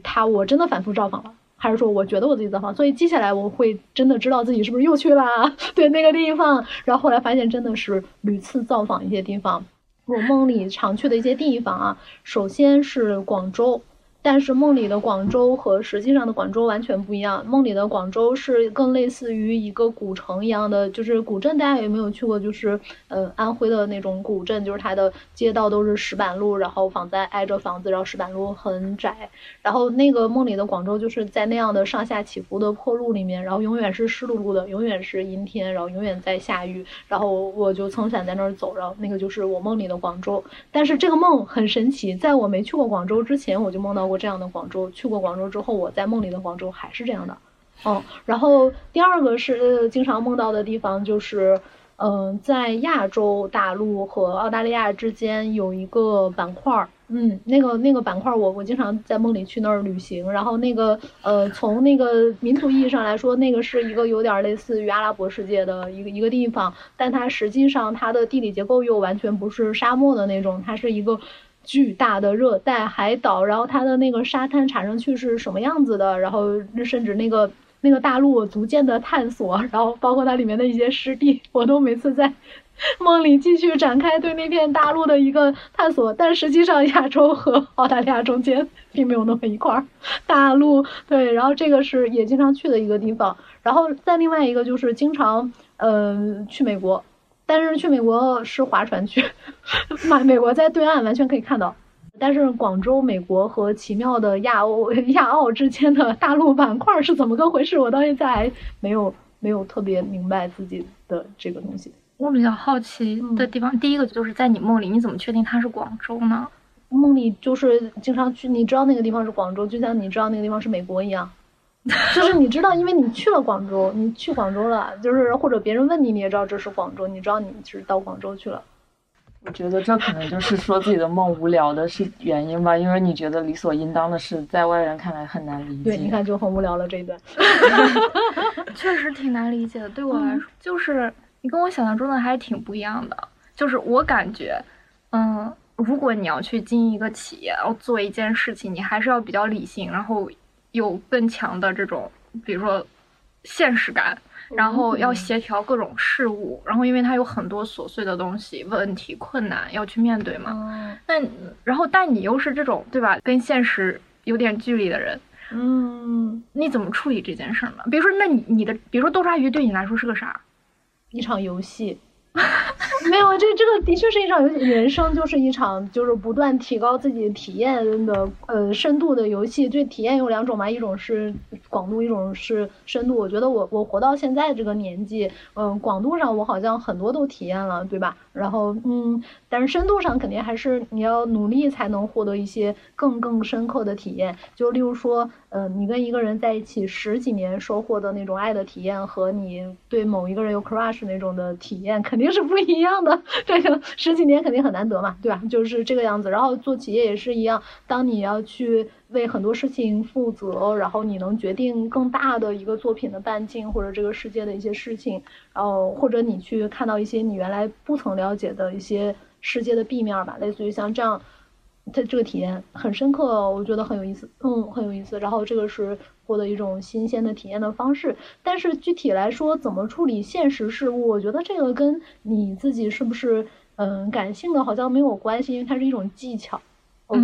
他我真的反复造访了？还是说，我觉得我自己造访，所以接下来，我会真的知道自己是不是又去了 [laughs] 对那个地方。然后后来发现，真的是屡次造访一些地方。我梦里常去的一些地方啊，首先是广州。但是梦里的广州和实际上的广州完全不一样。梦里的广州是更类似于一个古城一样的，就是古镇。大家有没有去过？就是呃安徽的那种古镇，就是它的街道都是石板路，然后房子挨着房子，然后石板路很窄。然后那个梦里的广州就是在那样的上下起伏的破路里面，然后永远是湿漉漉的，永远是阴天，然后永远在下雨。然后我就撑伞在那儿走，然后那个就是我梦里的广州。但是这个梦很神奇，在我没去过广州之前，我就梦到过。这样的广州，去过广州之后，我在梦里的广州还是这样的，嗯。然后第二个是经常梦到的地方，就是，嗯，在亚洲大陆和澳大利亚之间有一个板块儿，嗯，那个那个板块儿，我我经常在梦里去那儿旅行。然后那个，呃，从那个民族意义上来说，那个是一个有点类似于阿拉伯世界的一个一个地方，但它实际上它的地理结构又完全不是沙漠的那种，它是一个。巨大的热带海岛，然后它的那个沙滩踩上去是什么样子的？然后甚至那个那个大陆逐渐的探索，[laughs] 然后包括它里面的一些湿地，我都每次在梦里继续展开对那片大陆的一个探索。但实际上，亚洲和澳大利亚中间并没有那么一块大陆。对，然后这个是也经常去的一个地方。然后再另外一个就是经常嗯去美国。但是去美国是划船去，美美国在对岸完全可以看到。但是广州、美国和奇妙的亚欧、[laughs] 亚澳之间的大陆板块是怎么个回事？我到现在还没有没有特别明白自己的这个东西。我比较好奇的地方，第一个就是在你梦里，你怎么确定它是广州呢？梦里就是经常去，你知道那个地方是广州，就像你知道那个地方是美国一样。[laughs] 就是你知道，因为你去了广州，你去广州了，就是或者别人问你，你也知道这是广州，你知道你是到广州去了。我觉得这可能就是说自己的梦无聊的是原因吧，因为你觉得理所应当的事，在外人看来很难理解。对，你看就很无聊了这一段。[laughs] 确实挺难理解的，对我来说，就是你跟我想象中的还挺不一样的。就是我感觉，嗯，如果你要去经营一个企业，要做一件事情，你还是要比较理性，然后。有更强的这种，比如说现实感，然后要协调各种事物，然后因为它有很多琐碎的东西、问题、困难要去面对嘛。那然后，但你又是这种对吧？跟现实有点距离的人，嗯，你你怎么处理这件事儿呢？比如说，那你你的，比如说多抓鱼对你来说是个啥？一场游戏。[laughs] 没有，这这个的确是一场游戏，人生就是一场就是不断提高自己体验的呃深度的游戏。这体验有两种嘛，一种是广度，一种是深度。我觉得我我活到现在这个年纪，嗯，广度上我好像很多都体验了，对吧？然后嗯，但是深度上肯定还是你要努力才能获得一些更更深刻的体验。就例如说，呃，你跟一个人在一起十几年收获的那种爱的体验，和你对某一个人有 crush 那种的体验，肯定是不一样的。[laughs] 这个十几年肯定很难得嘛，对吧？就是这个样子。然后做企业也是一样，当你要去为很多事情负责，然后你能决定更大的一个作品的半径或者这个世界的一些事情，然后或者你去看到一些你原来不曾了解的一些世界的 B 面吧，类似于像这样，它这个体验很深刻，我觉得很有意思，嗯，很有意思。然后这个是获得一种新鲜的体验的方式。但是具体来说，怎么处理现实事物，我觉得这个跟你自己是不是嗯感性的好像没有关系，因为它是一种技巧。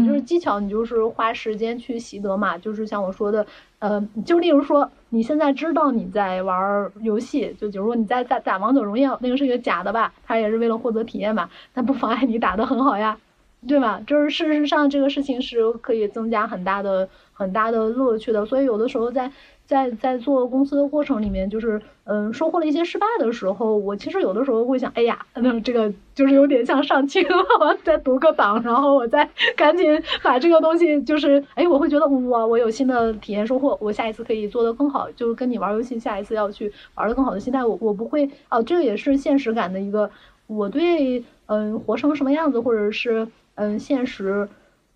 就是技巧，你就是花时间去习得嘛。就是像我说的，呃，就例如说，你现在知道你在玩游戏，就比如说你在打打王者荣耀，那个是一个假的吧？它也是为了获得体验嘛，但不妨碍你打得很好呀，对吧？就是事实上这个事情是可以增加很大的很大的乐趣的。所以有的时候在。在在做公司的过程里面，就是嗯，收获了一些失败的时候，我其实有的时候会想，哎呀，那这个就是有点像上清了，再读个档，然后我再赶紧把这个东西，就是哎，我会觉得哇，我有新的体验收获，我下一次可以做得更好，就是跟你玩游戏，下一次要去玩的更好的心态，我我不会啊，这个也是现实感的一个，我对嗯，活成什么样子，或者是嗯，现实。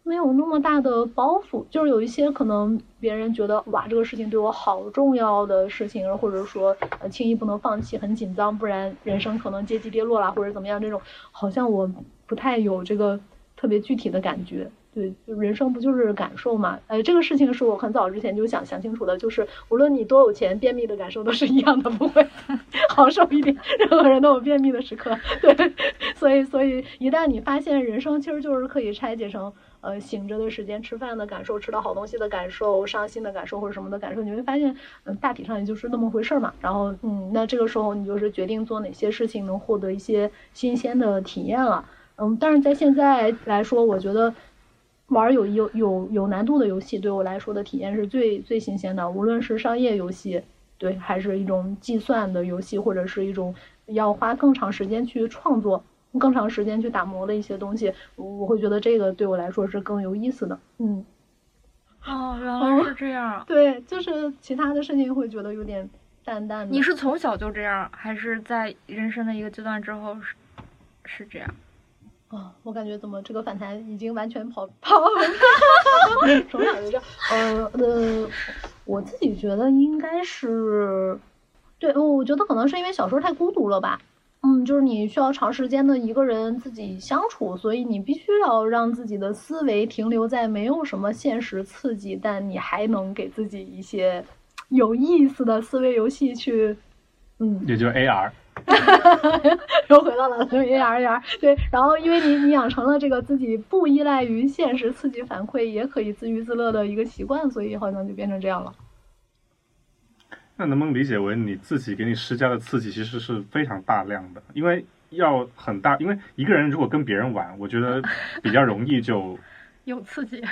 没有那么大的包袱，就是有一些可能别人觉得哇，这个事情对我好重要的事情，或者说呃轻易不能放弃，很紧张，不然人生可能阶级跌落啦，或者怎么样，这种好像我不太有这个特别具体的感觉。对，就人生不就是感受嘛？呃，这个事情是我很早之前就想想清楚的，就是无论你多有钱，便秘的感受都是一样的，不会 [laughs] 好受一点。任何人都有便秘的时刻，对，所以所以一旦你发现人生其实就是可以拆解成。呃，醒着的时间，吃饭的感受，吃到好东西的感受，伤心的感受或者什么的感受，你会发现，嗯，大体上也就是那么回事儿嘛。然后，嗯，那这个时候你就是决定做哪些事情能获得一些新鲜的体验了。嗯，但是在现在来说，我觉得玩有有有有难度的游戏对我来说的体验是最最新鲜的，无论是商业游戏，对，还是一种计算的游戏，或者是一种要花更长时间去创作。更长时间去打磨的一些东西，我会觉得这个对我来说是更有意思的。嗯，哦，原来是这样。[laughs] 对，就是其他的事情会觉得有点淡淡的。你是从小就这样，还是在人生的一个阶段之后是是这样？我感觉怎么这个反弹已经完全跑跑了。从小就这样。呃呃，我自己觉得应该是，对，我觉得可能是因为小时候太孤独了吧。嗯，就是你需要长时间的一个人自己相处，所以你必须要让自己的思维停留在没有什么现实刺激，但你还能给自己一些有意思的思维游戏去，嗯，也就是 AR，[laughs] 又回到了 AR，AR，对，然后因为你你养成了这个自己不依赖于现实刺激反馈，也可以自娱自乐的一个习惯，所以好像就变成这样了。那能不能理解为你自己给你施加的刺激其实是非常大量的？因为要很大，因为一个人如果跟别人玩，我觉得比较容易就 [laughs] 有刺激。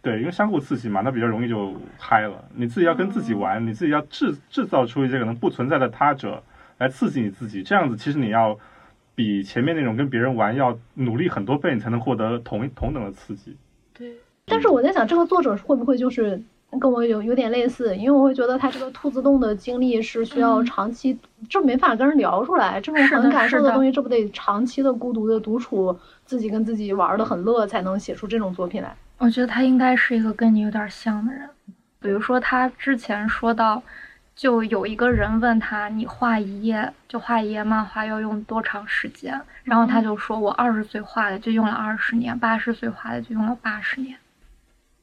对，因为相互刺激嘛，那比较容易就嗨了。你自己要跟自己玩，你自己要制制造出一些可能不存在的他者来刺激你自己，这样子其实你要比前面那种跟别人玩要努力很多倍，你才能获得同同等的刺激。对，但是我在想，这个作者会不会就是？跟我有有点类似，因为我会觉得他这个兔子洞的经历是需要长期，这没法跟人聊出来，这种很感受的东西，这不得长期的孤独的独处，自己跟自己玩的很乐，才能写出这种作品来。我觉得他应该是一个跟你有点像的人，比如说他之前说到，就有一个人问他，你画一页就画一页漫画要用多长时间？然后他就说，我二十岁画的就用了二十年，八十岁画的就用了八十年。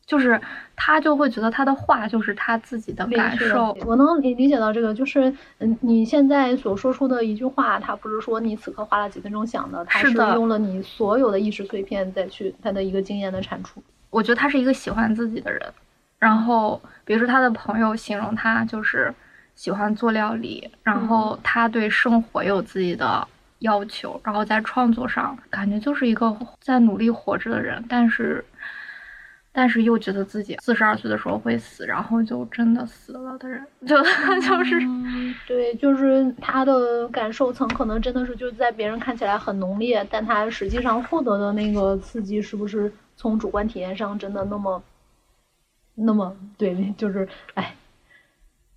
就是他就会觉得他的画就是他自己的感受，我能理理解到这个，就是嗯，你现在所说出的一句话，他不是说你此刻花了几分钟想的，他是用了你所有的意识碎片再去他的一个经验的产出。我觉得他是一个喜欢自己的人，然后比如说他的朋友形容他就是喜欢做料理，然后他对生活有自己的要求，然后在创作上感觉就是一个在努力活着的人，但是。但是又觉得自己四十二岁的时候会死，然后就真的死了的人，就 [laughs] 就是，对，就是他的感受层可能真的是就在别人看起来很浓烈，但他实际上获得的那个刺激是不是从主观体验上真的那么，那么对，就是哎，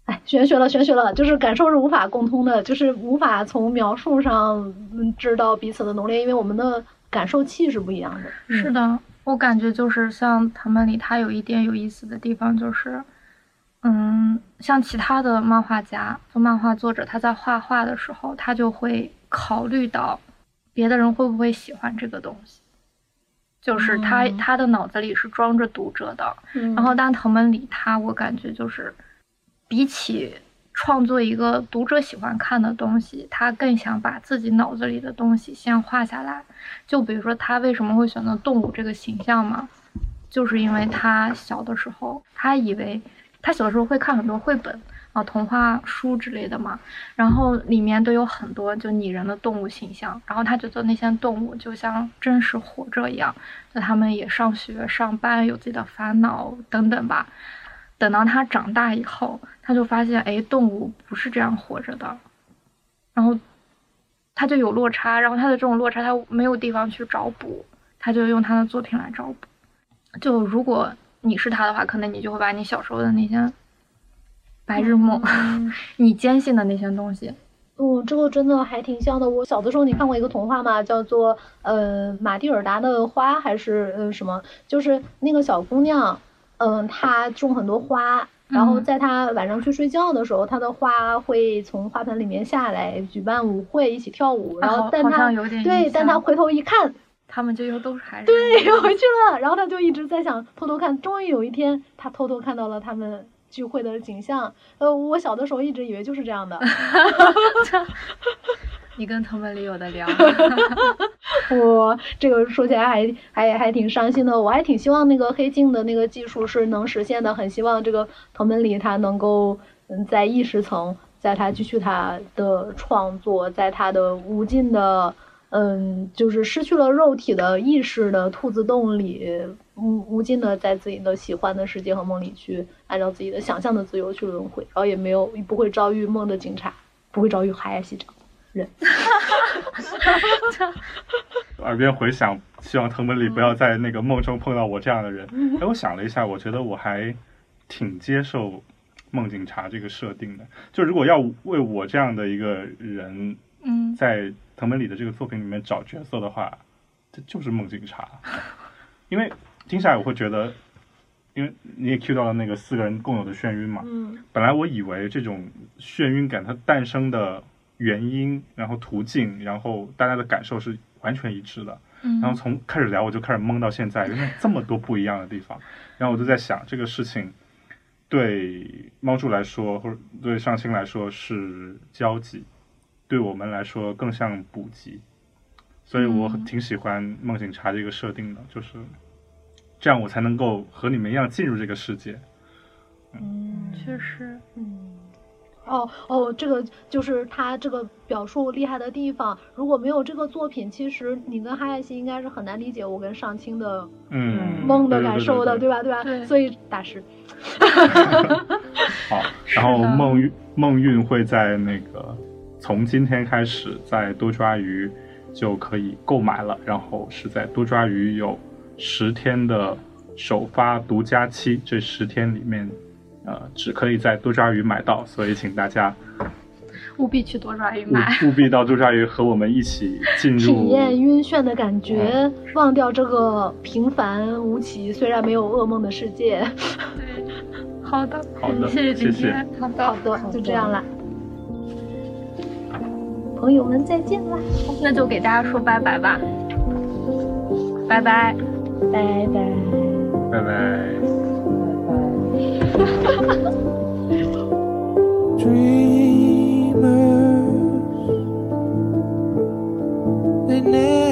哎，玄学了，玄学了，就是感受是无法共通的，就是无法从描述上知道彼此的浓烈，因为我们的感受器是不一样的。是的。我感觉就是像藤本里，他有一点有意思的地方，就是，嗯，像其他的漫画家、做漫画作者，他在画画的时候，他就会考虑到别的人会不会喜欢这个东西，就是他他的脑子里是装着读者的。然后，但藤本里他，我感觉就是比起。创作一个读者喜欢看的东西，他更想把自己脑子里的东西先画下来。就比如说，他为什么会选择动物这个形象嘛？就是因为他小的时候，他以为他小的时候会看很多绘本啊、童话书之类的嘛，然后里面都有很多就拟人的动物形象，然后他觉得那些动物就像真实活着一样，就他们也上学、上班，有自己的烦恼等等吧。等到他长大以后，他就发现，哎，动物不是这样活着的，然后他就有落差，然后他的这种落差，他没有地方去找补，他就用他的作品来找补。就如果你是他的话，可能你就会把你小时候的那些白日梦，[laughs] 你坚信的那些东西，嗯，这个真的还挺像的。我小的时候，你看过一个童话吗？叫做呃马蒂尔达的花还是呃什么？就是那个小姑娘。嗯，他种很多花，然后在他晚上去睡觉的时候，他的花会从花盆里面下来，举办舞会，一起跳舞。然后，但他对，但他回头一看，他们就又都是孩子。对，又回去了。然后他就一直在想，偷偷看。终于有一天，他偷偷看到了他们聚会的景象。呃，我小的时候一直以为就是这样的。[laughs] 你跟藤本里有的聊，[laughs] 我这个说起来还还还挺伤心的。我还挺希望那个黑镜的那个技术是能实现的，很希望这个藤本里他能够嗯在意识层，在他继续他的创作，在他的无尽的嗯就是失去了肉体的意识的兔子洞里，无无尽的在自己的喜欢的世界和梦里去按照自己的想象的自由去轮回，然后也没有不会遭遇梦的警察，不会遭遇海尔西长。[laughs] 耳边回响，希望藤本里不要在那个梦中碰到我这样的人。哎，我想了一下，我觉得我还挺接受梦警察这个设定的。就如果要为我这样的一个人，嗯，在藤本里的这个作品里面找角色的话，这就是梦警察。因为听下来我会觉得，因为你也 cue 到了那个四个人共有的眩晕嘛。嗯。本来我以为这种眩晕感它诞生的。原因，然后途径，然后大家的感受是完全一致的。嗯，然后从开始聊我就开始懵到现在，原来这么多不一样的地方。[laughs] 然后我就在想，这个事情对猫柱来说，或者对上清来说是交集，对我们来说更像补给。所以我挺喜欢梦警察这个设定的，就是这样我才能够和你们一样进入这个世界。嗯，确实，嗯。哦哦，这个就是他这个表述厉害的地方。如果没有这个作品，其实你跟哈亚西应该是很难理解我跟上清的嗯梦的感受的，对吧？对吧？对。所以大师。好，[laughs] 然后梦运梦运会在那个从今天开始在多抓鱼就可以购买了，然后是在多抓鱼有十天的首发独家期，这十天里面。呃，只可以在多抓鱼买到，所以请大家务必去多抓鱼买，务必到多抓鱼和我们一起进入体验晕眩的感觉，忘掉这个平凡无奇，虽然没有噩梦的世界。对，好的，好的，谢谢今天，好的，好的，就这样了，朋友们再见啦，那就给大家说拜拜吧，拜拜，拜拜，拜拜。Dreamers, they never